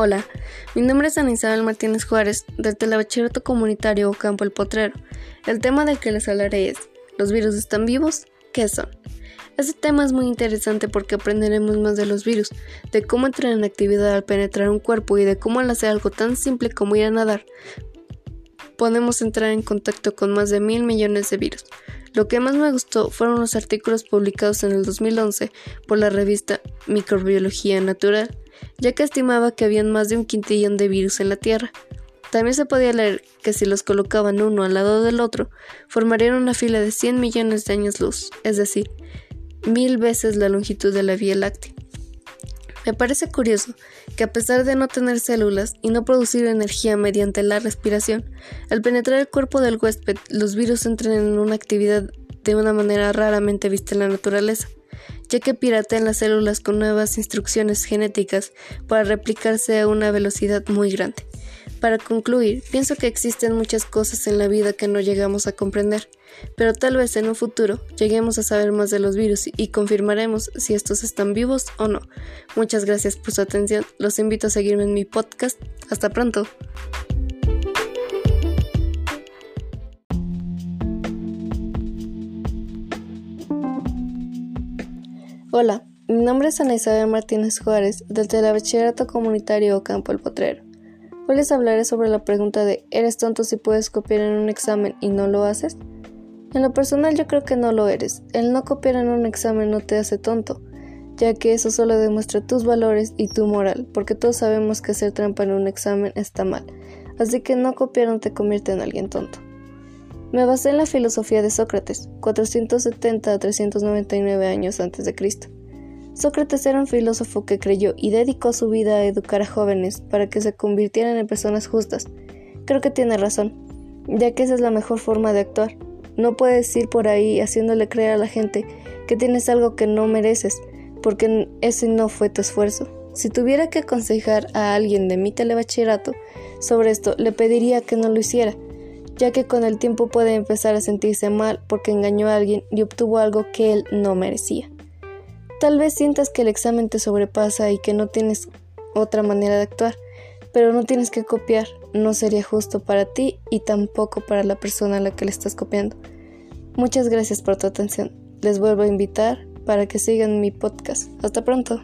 Hola, mi nombre es Ana Isabel Martínez Juárez, del Telebachillerato Comunitario Campo El Potrero. El tema del que les hablaré es, ¿los virus están vivos? ¿Qué son? Este tema es muy interesante porque aprenderemos más de los virus, de cómo entran en actividad al penetrar un cuerpo y de cómo al hacer algo tan simple como ir a nadar, podemos entrar en contacto con más de mil millones de virus. Lo que más me gustó fueron los artículos publicados en el 2011 por la revista Microbiología Natural, ya que estimaba que habían más de un quintillón de virus en la Tierra. También se podía leer que si los colocaban uno al lado del otro, formarían una fila de 100 millones de años luz, es decir, mil veces la longitud de la Vía Láctea. Me parece curioso que a pesar de no tener células y no producir energía mediante la respiración, al penetrar el cuerpo del huésped, los virus entran en una actividad de una manera raramente vista en la naturaleza, ya que piratean las células con nuevas instrucciones genéticas para replicarse a una velocidad muy grande. Para concluir, pienso que existen muchas cosas en la vida que no llegamos a comprender, pero tal vez en un futuro lleguemos a saber más de los virus y confirmaremos si estos están vivos o no. Muchas gracias por su atención, los invito a seguirme en mi podcast. Hasta pronto. Hola, mi nombre es Ana Isabel Martínez Juárez del Telebachillerato Comunitario Campo El Potrero. Hoy les hablaré sobre la pregunta de ¿eres tonto si puedes copiar en un examen y no lo haces? En lo personal yo creo que no lo eres. El no copiar en un examen no te hace tonto, ya que eso solo demuestra tus valores y tu moral, porque todos sabemos que hacer trampa en un examen está mal. Así que no copiar no te convierte en alguien tonto. Me basé en la filosofía de Sócrates, 470 a 399 años antes de Cristo. Sócrates era un filósofo que creyó y dedicó su vida a educar a jóvenes para que se convirtieran en personas justas. Creo que tiene razón, ya que esa es la mejor forma de actuar. No puedes ir por ahí haciéndole creer a la gente que tienes algo que no mereces, porque ese no fue tu esfuerzo. Si tuviera que aconsejar a alguien de mi telebachillerato sobre esto, le pediría que no lo hiciera, ya que con el tiempo puede empezar a sentirse mal porque engañó a alguien y obtuvo algo que él no merecía. Tal vez sientas que el examen te sobrepasa y que no tienes otra manera de actuar, pero no tienes que copiar, no sería justo para ti y tampoco para la persona a la que le estás copiando. Muchas gracias por tu atención. Les vuelvo a invitar para que sigan mi podcast. Hasta pronto.